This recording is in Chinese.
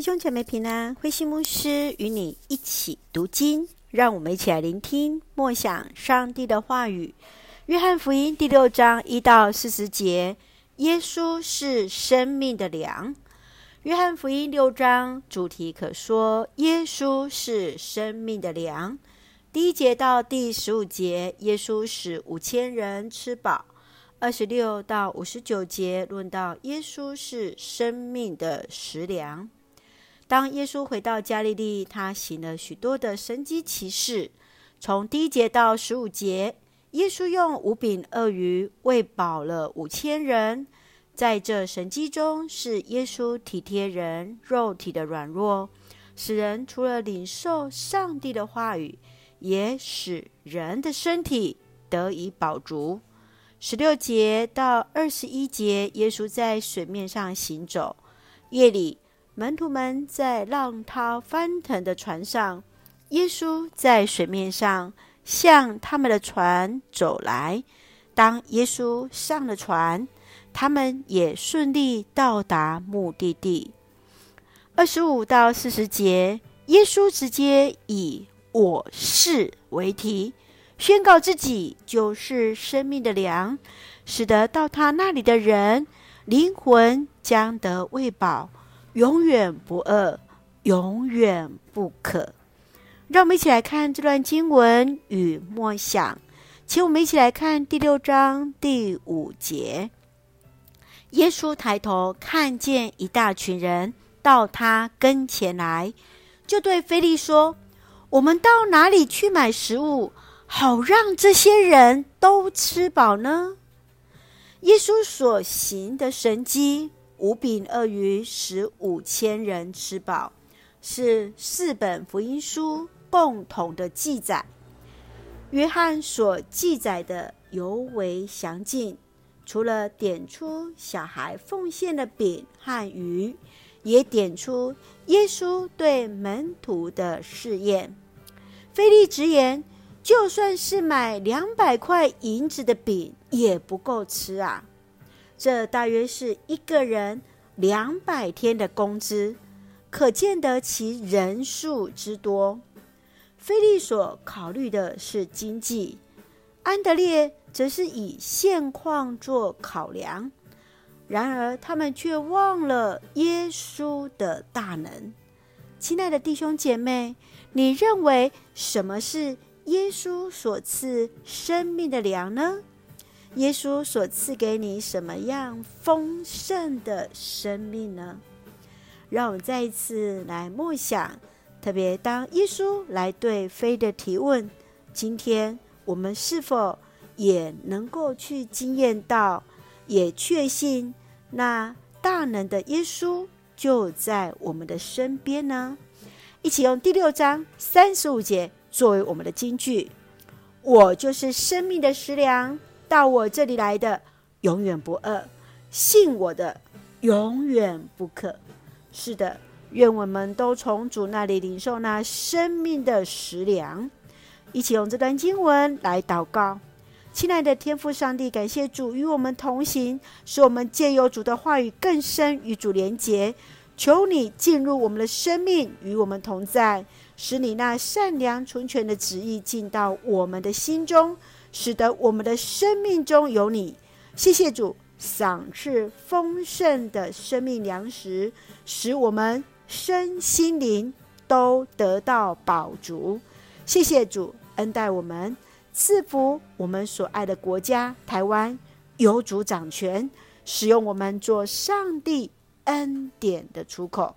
弟兄姐妹平安，慧馨牧师与你一起读经，让我们一起来聆听默想上帝的话语。约翰福音第六章一到四十节，耶稣是生命的粮。约翰福音六章主题可说，耶稣是生命的粮。第一节到第十五节，耶稣使五千人吃饱。二十六到五十九节论到耶稣是生命的食粮。当耶稣回到加利利，他行了许多的神迹奇事。从第一节到十五节，耶稣用五饼二鱼喂饱了五千人。在这神迹中，是耶稣体贴人肉体的软弱，使人除了领受上帝的话语，也使人的身体得以饱足。十六节到二十一节，耶稣在水面上行走。夜里，门徒们在浪涛翻腾的船上，耶稣在水面上向他们的船走来。当耶稣上了船，他们也顺利到达目的地。二十五到四十节，耶稣直接以“我是”为题，宣告自己就是生命的粮，使得到他那里的人灵魂将得喂饱。永远不饿，永远不渴。让我们一起来看这段经文与默想。请我们一起来看第六章第五节。耶稣抬头看见一大群人到他跟前来，就对腓利说：“我们到哪里去买食物，好让这些人都吃饱呢？”耶稣所行的神迹。五饼二鱼使五千人吃饱，是四本福音书共同的记载。约翰所记载的尤为详尽，除了点出小孩奉献的饼和鱼，也点出耶稣对门徒的试验。腓利直言，就算是买两百块银子的饼，也不够吃啊。这大约是一个人两百天的工资，可见得其人数之多。菲利所考虑的是经济，安德烈则是以现况做考量。然而，他们却忘了耶稣的大能。亲爱的弟兄姐妹，你认为什么是耶稣所赐生命的粮呢？耶稣所赐给你什么样丰盛的生命呢？让我们再一次来默想，特别当耶稣来对非的提问，今天我们是否也能够去经验到，也确信那大能的耶稣就在我们的身边呢？一起用第六章三十五节作为我们的金句：“我就是生命的食粮。”到我这里来的永远不饿，信我的永远不渴。是的，愿我们都从主那里领受那生命的食粮。一起用这段经文来祷告，亲爱的天父上帝，感谢主与我们同行，使我们借由主的话语更深与主连结。求你进入我们的生命，与我们同在，使你那善良纯全的旨意进到我们的心中。使得我们的生命中有你，谢谢主赏赐丰盛的生命粮食，使我们身心灵都得到饱足。谢谢主恩待我们，赐福我们所爱的国家台湾，有主掌权，使用我们做上帝恩典的出口。